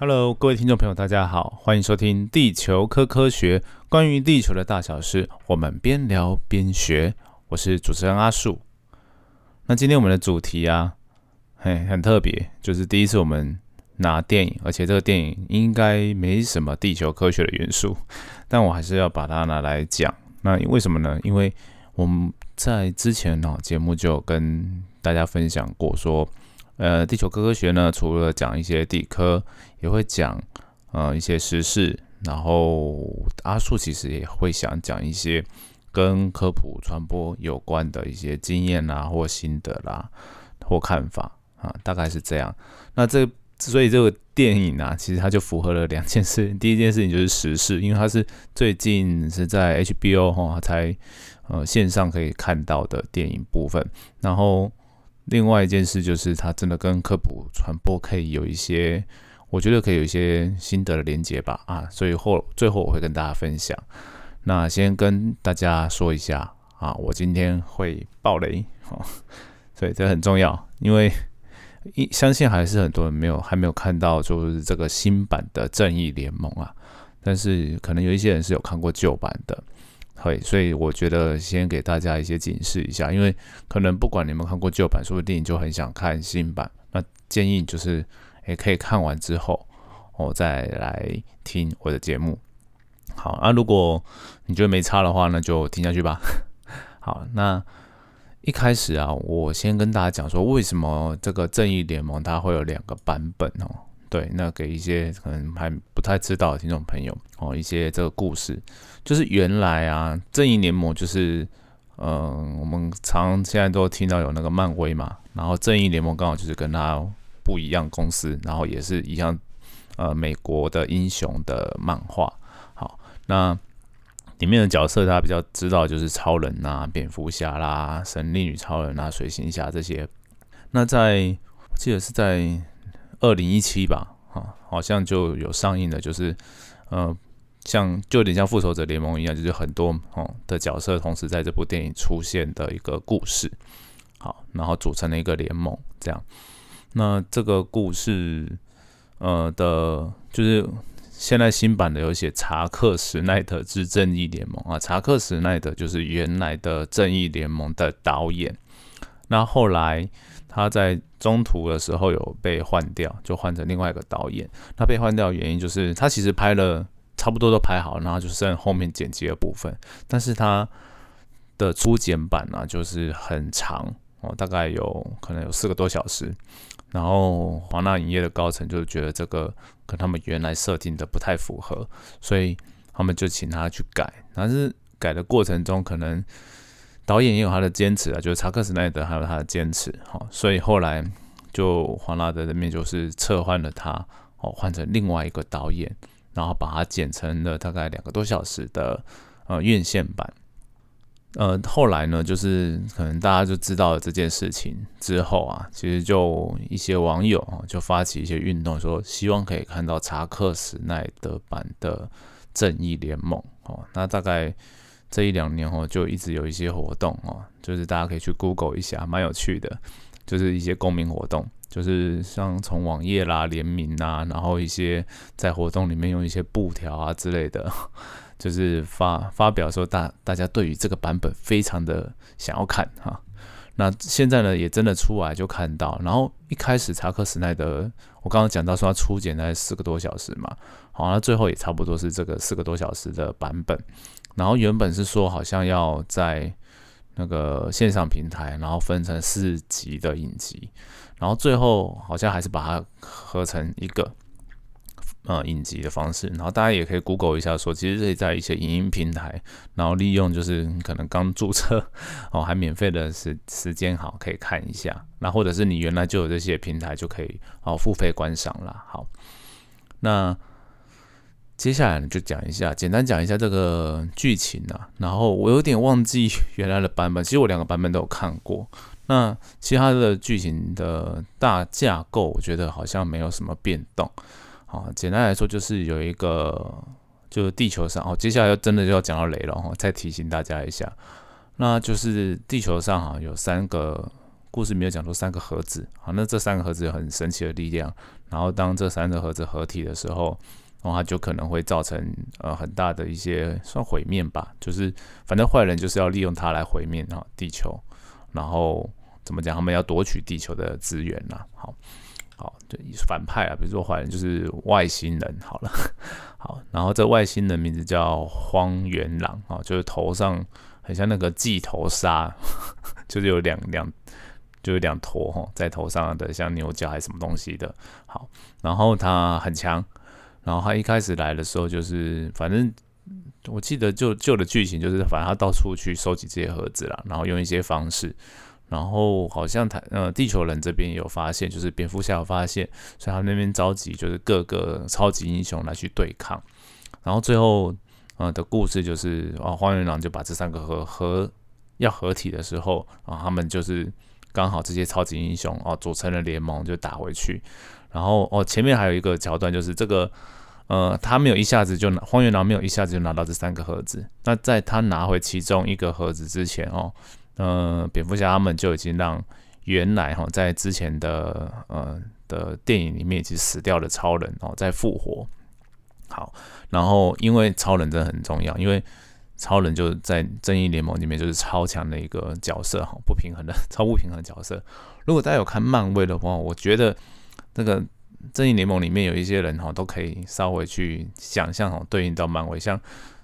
Hello，各位听众朋友，大家好，欢迎收听《地球科科学》，关于地球的大小事，我们边聊边学。我是主持人阿树。那今天我们的主题啊，嘿，很特别，就是第一次我们拿电影，而且这个电影应该没什么地球科学的元素，但我还是要把它拿来讲。那为什么呢？因为我们在之前呢节目就跟大家分享过说。呃，地球科科学呢，除了讲一些地科，也会讲呃一些时事，然后阿树其实也会想讲一些跟科普传播有关的一些经验啊，或心得啦，或看法啊，大概是这样。那这所以这个电影啊，其实它就符合了两件事。第一件事情就是时事，因为它是最近是在 HBO 哈才呃线上可以看到的电影部分，然后。另外一件事就是，它真的跟科普传播可以有一些，我觉得可以有一些心得的连接吧。啊，所以后最后我会跟大家分享。那先跟大家说一下啊，我今天会爆雷哦，所以这很重要，因为一相信还是很多人没有还没有看到，就是这个新版的正义联盟啊。但是可能有一些人是有看过旧版的。会，所以我觉得先给大家一些警示一下，因为可能不管你们看过旧版，说不定就很想看新版。那建议就是，也可以看完之后，我再来听我的节目。好，那如果你觉得没差的话，那就听下去吧。好，那一开始啊，我先跟大家讲说，为什么这个正义联盟它会有两个版本哦。对，那给一些可能还不太知道的听众朋友哦，一些这个故事，就是原来啊，正义联盟就是，嗯，我们常现在都听到有那个漫威嘛，然后正义联盟刚好就是跟他不一样公司，然后也是一样，呃，美国的英雄的漫画。好，那里面的角色大家比较知道就是超人啊、蝙蝠侠啦、神力女超人啊、水行侠这些。那在我记得是在。二零一七吧，哈，好像就有上映的，就是，呃，像就有点像复仇者联盟一样，就是很多哦的角色同时在这部电影出现的一个故事，好，然后组成了一个联盟，这样。那这个故事，呃的，就是现在新版的有写查克史奈德之正义联盟啊，查克史奈德就是原来的正义联盟的导演，那后来。他在中途的时候有被换掉，就换成另外一个导演。他被换掉的原因就是他其实拍了差不多都拍好，然后就剩后面剪辑的部分。但是他的初剪版呢，就是很长哦，大概有可能有四个多小时。然后华纳影业的高层就觉得这个跟他们原来设定的不太符合，所以他们就请他去改。但是改的过程中可能。导演也有他的坚持啊，就是查克·史奈德还有他的坚持，好，所以后来就黄拉德这边就是撤换了他，哦，换成另外一个导演，然后把它剪成了大概两个多小时的呃院线版。呃，后来呢，就是可能大家就知道了这件事情之后啊，其实就一些网友啊就发起一些运动，说希望可以看到查克·史奈德版的正义联盟，哦，那大概。这一两年哦，就一直有一些活动哦，就是大家可以去 Google 一下，蛮有趣的，就是一些公民活动，就是像从网页啦联名啊，然后一些在活动里面用一些布条啊之类的，就是发发表说大大家对于这个版本非常的想要看哈。那现在呢也真的出来就看到，然后一开始查克·史奈德，我刚刚讲到说他初剪在四个多小时嘛，好，那最后也差不多是这个四个多小时的版本。然后原本是说好像要在那个线上平台，然后分成四集的影集，然后最后好像还是把它合成一个呃影集的方式。然后大家也可以 Google 一下，说其实可以在一些影音平台，然后利用就是可能刚注册哦还免费的时时间好可以看一下。那或者是你原来就有这些平台就可以哦付费观赏了。好，那。接下来呢，就讲一下，简单讲一下这个剧情啊。然后我有点忘记 原来的版本，其实我两个版本都有看过。那其他的剧情的大架构，我觉得好像没有什么变动。好，简单来说就是有一个，就是地球上哦。接下来要真的就要讲到雷了哈，再提醒大家一下，那就是地球上哈有三个故事没有讲出三个盒子。好，那这三个盒子有很神奇的力量。然后当这三个盒子合体的时候，然后它就可能会造成呃很大的一些算毁灭吧，就是反正坏人就是要利用它来毁灭啊地球，然后怎么讲，他们要夺取地球的资源呐。好，好，就反派啊，比如说坏人就是外星人，好了，好，然后这外星人名字叫荒原狼啊，就是头上很像那个髻头鲨，就是有两两。就是两坨哈，在头上的像牛角还是什么东西的，好，然后他很强，然后他一开始来的时候就是，反正我记得旧旧的剧情就是，反正他到处去收集这些盒子啦，然后用一些方式，然后好像他呃地球人这边有发现，就是蝙蝠侠有发现，所以他那边召集就是各个超级英雄来去对抗，然后最后呃的故事就是啊荒原狼就把这三个盒合要合体的时候啊他们就是。刚好这些超级英雄哦组成了联盟就打回去，然后哦前面还有一个桥段就是这个呃他没有一下子就拿荒原狼没有一下子就拿到这三个盒子，那在他拿回其中一个盒子之前哦，呃蝙蝠侠他们就已经让原来哈在之前的呃的电影里面已经死掉的超人哦在复活，好，然后因为超人真的很重要，因为。超人就在正义联盟里面就是超强的一个角色哈，不平衡的超不平衡角色。如果大家有看漫威的话，我觉得那个正义联盟里面有一些人哈，都可以稍微去想象哈，对应到漫威，像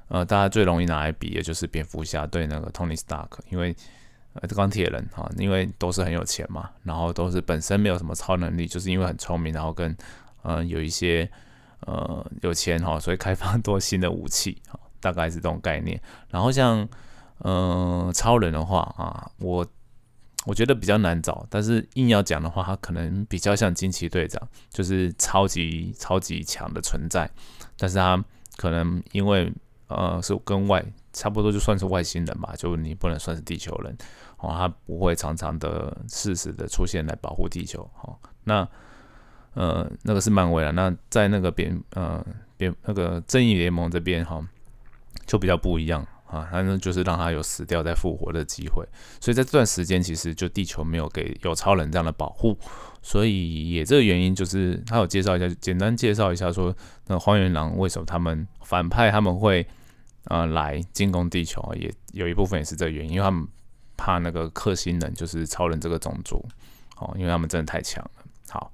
呃大家最容易拿来比的就是蝙蝠侠对那个 Tony Stark，因为呃钢铁人哈，因为都是很有钱嘛，然后都是本身没有什么超能力，就是因为很聪明，然后跟呃有一些呃有钱哈，所以开发多新的武器哈。大概是这种概念，然后像嗯超人的话啊，我我觉得比较难找，但是硬要讲的话，他可能比较像惊奇队长，就是超级超级强的存在，但是他可能因为呃是跟外差不多，就算是外星人吧，就你不能算是地球人哦，他不会常常的适时的出现来保护地球哦。那呃那个是漫威了，那在那个边呃边那个正义联盟这边哈。就比较不一样啊，反正就是让他有死掉再复活的机会，所以在这段时间其实就地球没有给有超人这样的保护，所以也这个原因就是他有介绍一下，简单介绍一下说那荒原狼为什么他们反派他们会啊来进攻地球，也有一部分也是这个原因，因为他们怕那个克星人就是超人这个种族，哦，因为他们真的太强了。好。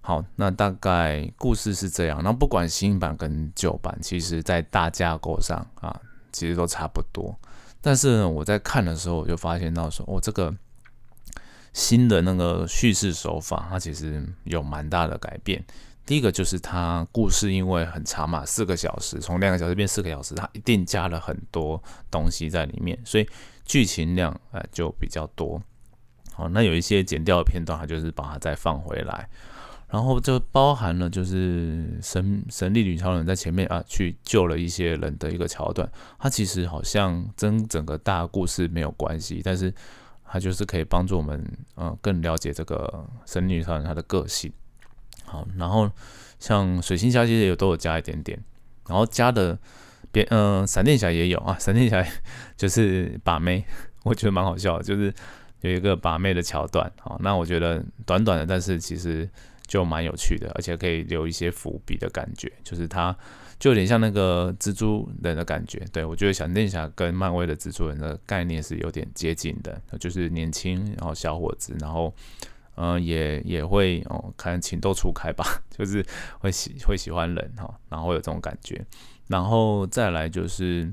好，那大概故事是这样。那不管新版跟旧版，其实在大架构上啊，其实都差不多。但是呢，我在看的时候，我就发现到说，哦，这个新的那个叙事手法，它其实有蛮大的改变。第一个就是它故事因为很长嘛，四个小时，从两个小时变四个小时，它一定加了很多东西在里面，所以剧情量呃就比较多。好，那有一些剪掉的片段，它就是把它再放回来。然后就包含了就是神神力女超人在前面啊去救了一些人的一个桥段，它其实好像跟整个大故事没有关系，但是它就是可以帮助我们嗯更了解这个神力女超人她的个性。好，然后像水星侠其实也都有加一点点，然后加的别嗯闪电侠也有啊，闪电侠就是把妹，我觉得蛮好笑，就是有一个把妹的桥段。好，那我觉得短短的，但是其实。就蛮有趣的，而且可以留一些伏笔的感觉，就是它就有点像那个蜘蛛人的感觉。对我觉得闪电侠跟漫威的蜘蛛人的概念是有点接近的，就是年轻然后小伙子，然后嗯也也会哦看情窦初开吧，就是会喜会喜欢人哈，然后有这种感觉，然后再来就是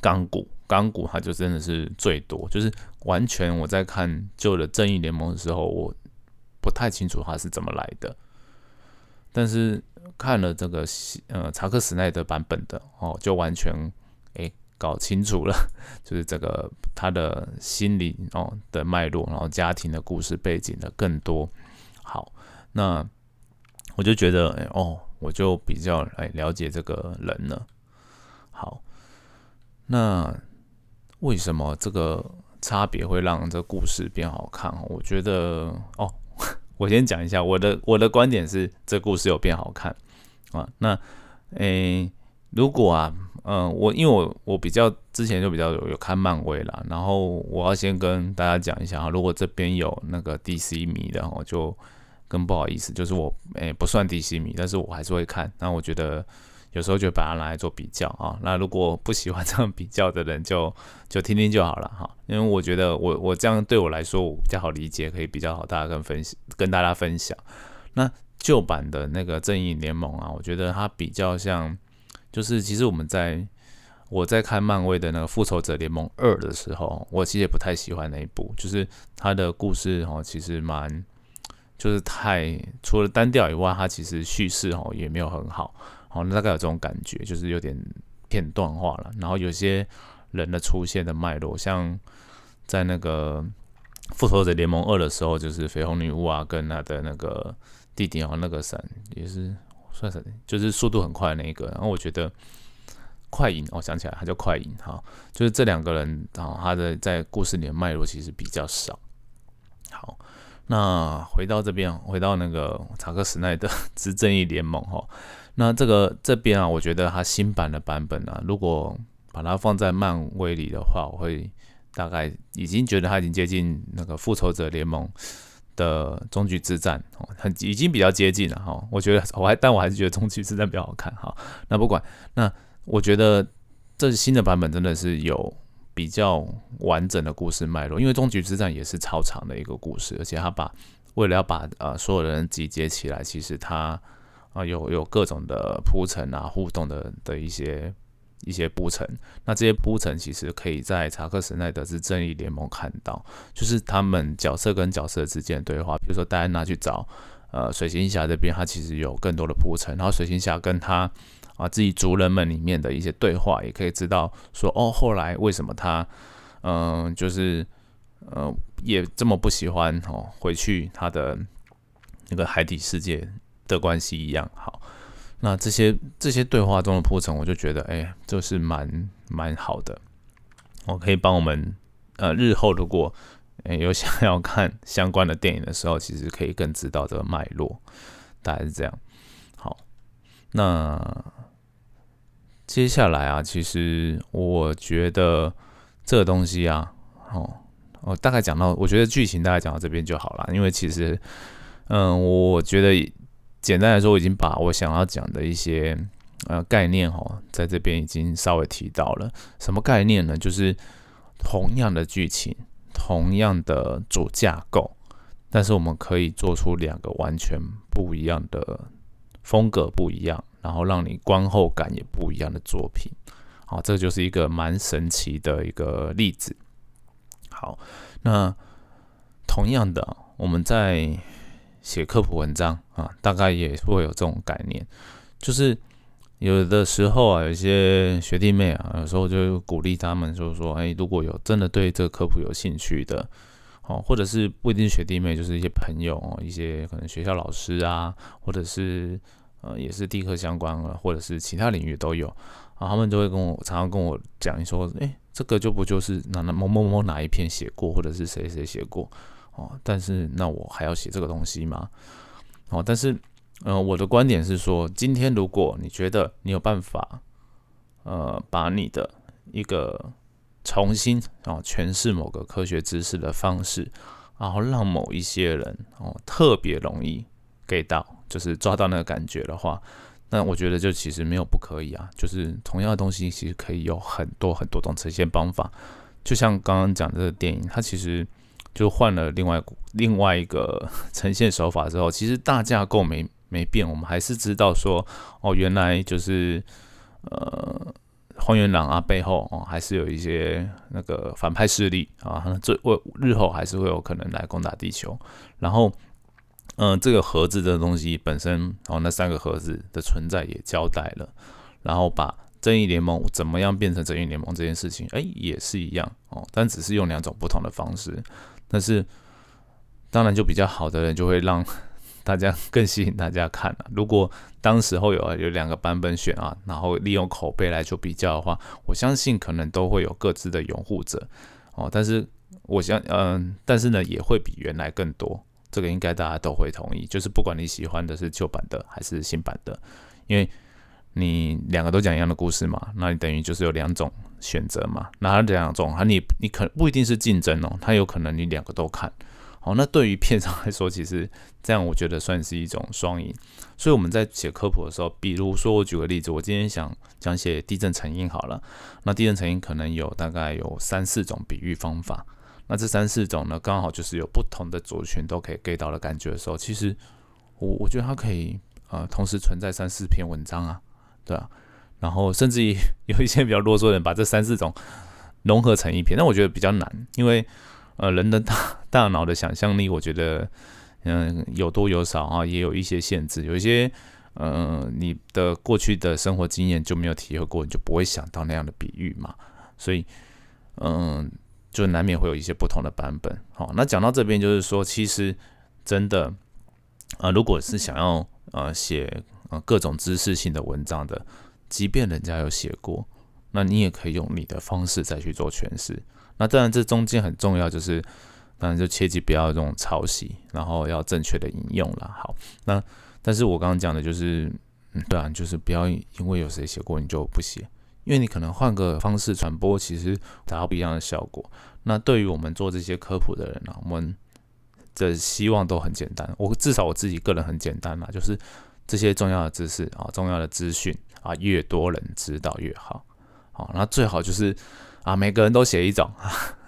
钢骨，钢骨它就真的是最多，就是完全我在看旧的正义联盟的时候我。不太清楚它是怎么来的，但是看了这个呃查克史奈德版本的哦，就完全诶搞清楚了，就是这个他的心理哦的脉络，然后家庭的故事背景的更多。好，那我就觉得哦，我就比较来了解这个人了。好，那为什么这个差别会让这故事变好看？我觉得哦。我先讲一下我的我的观点是，这故事有变好看啊。那诶，如果啊，嗯，我因为我我比较之前就比较有有看漫威啦，然后我要先跟大家讲一下哈，如果这边有那个 DC 迷的，我就更不好意思，就是我诶不算 DC 迷，但是我还是会看。那我觉得有时候就把它拿来做比较啊。那如果不喜欢这样比较的人，就就听听就好了哈。因为我觉得我我这样对我来说我比较好理解，可以比较好大家跟分析跟大家分享。那旧版的那个正义联盟啊，我觉得它比较像，就是其实我们在我在看漫威的那个复仇者联盟二的时候，我其实也不太喜欢那一部，就是它的故事哦，其实蛮。就是太除了单调以外，它其实叙事哦也没有很好，好，大概有这种感觉，就是有点片段化了。然后有些人的出现的脉络，像在那个复仇者联盟二的时候，就是绯红女巫啊，跟他的那个弟弟哦，那个闪也是算是就是速度很快那一个。然后我觉得快银，我想起来他叫快银哈，就是这两个人啊，他的在故事里的脉络其实比较少。好。那回到这边，回到那个查克·史奈德之正义联盟哈，那这个这边啊，我觉得他新版的版本啊，如果把它放在漫威里的话，我会大概已经觉得他已经接近那个复仇者联盟的终局之战哦，很已经比较接近了哈。我觉得我还但我还是觉得终局之战比较好看哈。那不管，那我觉得这新的版本真的是有。比较完整的故事脉络，因为终局之战也是超长的一个故事，而且他把为了要把呃所有人集结起来，其实他啊有有各种的铺陈啊互动的的一些一些铺陈，那这些铺陈其实可以在查克·史奈德之正义联盟看到，就是他们角色跟角色之间的对话，比如说戴安娜去找呃水行侠这边，他其实有更多的铺陈，然后水行侠跟他。啊，自己族人们里面的一些对话，也可以知道说，哦，后来为什么他，嗯，就是，呃，也这么不喜欢哦，回去他的那个海底世界的关系一样。好，那这些这些对话中的铺陈，我就觉得，哎，就是蛮蛮好的。我可以帮我们，呃，日后如果有想要看相关的电影的时候，其实可以更知道这个脉络，大概是这样。好，那。接下来啊，其实我觉得这个东西啊，哦，我大概讲到，我觉得剧情大概讲到这边就好了。因为其实，嗯，我觉得简单来说，我已经把我想要讲的一些呃概念哈，在这边已经稍微提到了。什么概念呢？就是同样的剧情，同样的主架构，但是我们可以做出两个完全不一样的风格，不一样。然后让你观后感也不一样的作品，好，这就是一个蛮神奇的一个例子。好，那同样的，我们在写科普文章啊，大概也会有这种概念，就是有的时候啊，有些学弟妹啊，有时候就鼓励他们，就是说，哎，如果有真的对这个科普有兴趣的，哦，或者是不一定学弟妹，就是一些朋友哦，一些可能学校老师啊，或者是。呃，也是地科相关啊，或者是其他领域都有啊，他们就会跟我常常跟我讲说，哎，这个就不就是哪哪某某某哪一篇写过，或者是谁谁写过哦，但是那我还要写这个东西吗？哦，但是呃，我的观点是说，今天如果你觉得你有办法，呃，把你的一个重新哦诠释某个科学知识的方式，然后让某一些人哦特别容易 get 到。就是抓到那个感觉的话，那我觉得就其实没有不可以啊。就是同样的东西，其实可以有很多很多种呈现方法。就像刚刚讲这个电影，它其实就换了另外另外一个 呈现手法之后，其实大架构没没变，我们还是知道说，哦，原来就是呃荒原狼啊背后哦还是有一些那个反派势力啊，这为日后还是会有可能来攻打地球，然后。嗯，这个盒子的东西本身，哦，那三个盒子的存在也交代了，然后把正义联盟怎么样变成正义联盟这件事情，哎，也是一样哦，但只是用两种不同的方式，但是当然就比较好的人就会让 大家更吸引大家看了。如果当时候有有两个版本选啊，然后利用口碑来做比较的话，我相信可能都会有各自的拥护者哦，但是我想，嗯，但是呢，也会比原来更多。这个应该大家都会同意，就是不管你喜欢的是旧版的还是新版的，因为你两个都讲一样的故事嘛，那你等于就是有两种选择嘛。那两种，它你你可不一定是竞争哦，它有可能你两个都看好，那对于片商来说，其实这样我觉得算是一种双赢。所以我们在写科普的时候，比如说我举个例子，我今天想讲写地震成因好了，那地震成因可能有大概有三四种比喻方法。那这三四种呢，刚好就是有不同的族群都可以 get 到的感觉的时候，其实我我觉得它可以呃同时存在三四篇文章啊，对啊，然后甚至于 有一些比较啰嗦的人把这三四种融合成一篇，那我觉得比较难，因为。呃，人的大 大脑的想象力，我觉得，嗯，有多有少啊，也有一些限制。有一些，呃，你的过去的生活经验就没有体会过，你就不会想到那样的比喻嘛。所以，嗯，就难免会有一些不同的版本。好，那讲到这边，就是说，其实真的，啊，如果是想要呃写呃各种知识性的文章的，即便人家有写过，那你也可以用你的方式再去做诠释。那当然，这中间很重要，就是当然就切记不要这种抄袭，然后要正确的引用了。好，那但是我刚刚讲的就是，嗯，对啊，就是不要因为有谁写过你就不写，因为你可能换个方式传播，其实达到不一样的效果。那对于我们做这些科普的人呢，我们的希望都很简单，我至少我自己个人很简单嘛，就是这些重要的知识啊，重要的资讯啊，越多人知道越好。好，那最好就是。啊，每个人都写一种，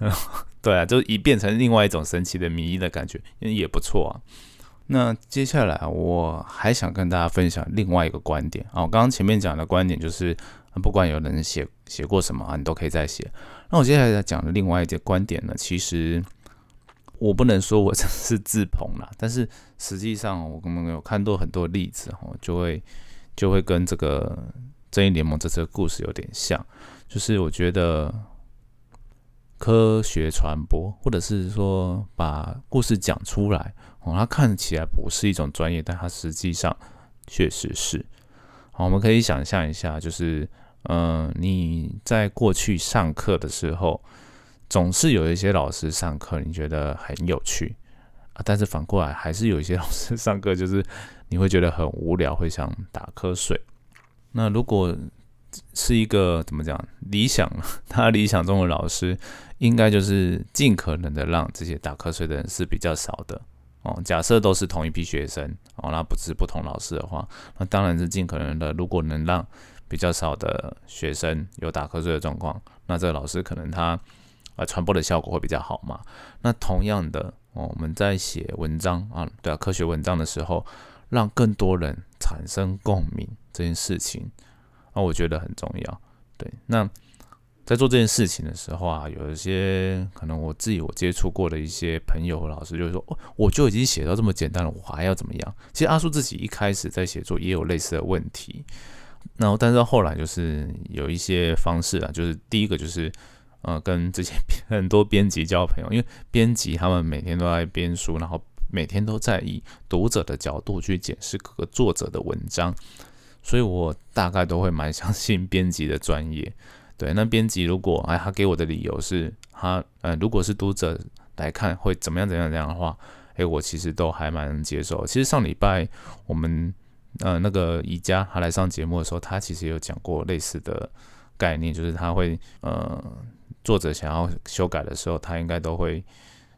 对啊，就一变成另外一种神奇的迷的感觉，也不错啊。那接下来我还想跟大家分享另外一个观点啊，我刚刚前面讲的观点就是，不管有人写写过什么啊，你都可以再写。那我接下来讲的另外一个观点呢，其实我不能说我这是自捧啦，但是实际上我们有看到很多例子哦，就会就会跟这个正义联盟这次的故事有点像。就是我觉得科学传播，或者是说把故事讲出来，哦，它看起来不是一种专业，但它实际上确实是。我们可以想象一下，就是，嗯，你在过去上课的时候，总是有一些老师上课你觉得很有趣啊，但是反过来还是有一些老师 上课就是你会觉得很无聊，会想打瞌睡。那如果是一个怎么讲理想？他理想中的老师，应该就是尽可能的让这些打瞌睡的人是比较少的哦。假设都是同一批学生哦，那不是不同老师的话，那当然是尽可能的。如果能让比较少的学生有打瞌睡的状况，那这个老师可能他啊传播的效果会比较好嘛。那同样的哦，我们在写文章啊，对啊，科学文章的时候，让更多人产生共鸣这件事情。那我觉得很重要，对。那在做这件事情的时候啊，有一些可能我自己我接触过的一些朋友和老师，就是说，我就已经写到这么简单了，我还要怎么样？其实阿叔自己一开始在写作也有类似的问题，然后但是后来就是有一些方式啊，就是第一个就是呃，跟这些 很多编辑交朋友，因为编辑他们每天都在编书，然后每天都在以读者的角度去检视各个作者的文章。所以我大概都会蛮相信 编辑的专业，对。那编辑如果哎，他给我的理由是，他呃，如果是读者来看会怎么样怎样怎样的话，哎，我其实都还蛮能接受。其实上礼拜我们呃那个宜家他来上节目的时候，他其实有讲过类似的概念，就是他会呃作者想要修改的时候，他应该都会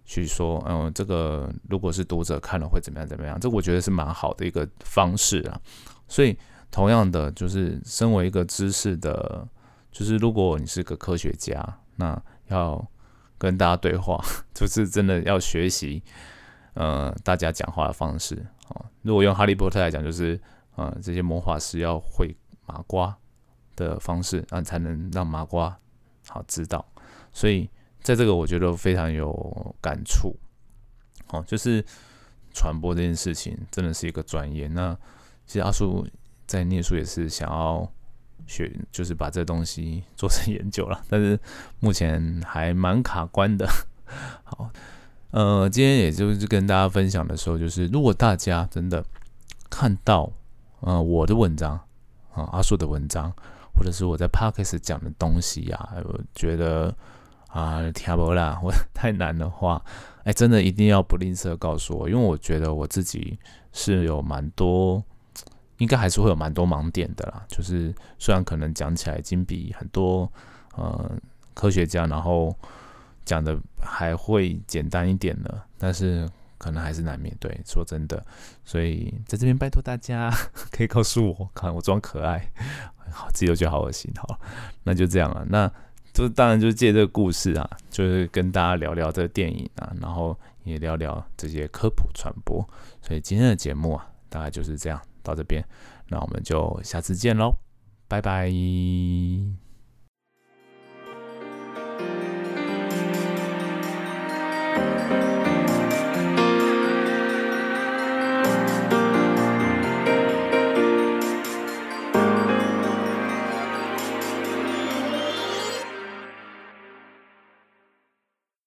去说，嗯，这个如果是读者看了会怎么样怎么样，这我觉得是蛮好的一个方式啊，所以。同样的，就是身为一个知识的，就是如果你是个科学家，那要跟大家对话，就是真的要学习，呃，大家讲话的方式啊。如果用哈利波特来讲，就是呃，这些魔法师要会麻瓜的方式，啊，才能让麻瓜好知道。所以在这个，我觉得非常有感触。哦，就是传播这件事情真的是一个专业。那其实阿叔。在念书也是想要学，就是把这东西做成研究了，但是目前还蛮卡关的。好，呃，今天也就是跟大家分享的时候，就是如果大家真的看到呃我的文章啊，阿树的文章，或者是我在 Parkes 讲的东西呀，我觉得啊听不啦，我太难的话，哎，真的一定要不吝啬告诉我，因为我觉得我自己是有蛮多。应该还是会有蛮多盲点的啦，就是虽然可能讲起来已经比很多呃科学家然后讲的还会简单一点呢，但是可能还是难免。对，说真的，所以在这边拜托大家 可以告诉我，看我装可爱，好自己都觉得好恶心。好，那就这样了。那就当然就借这个故事啊，就是跟大家聊聊这个电影啊，然后也聊聊这些科普传播。所以今天的节目啊，大概就是这样到这边，那我们就下次见喽，拜拜。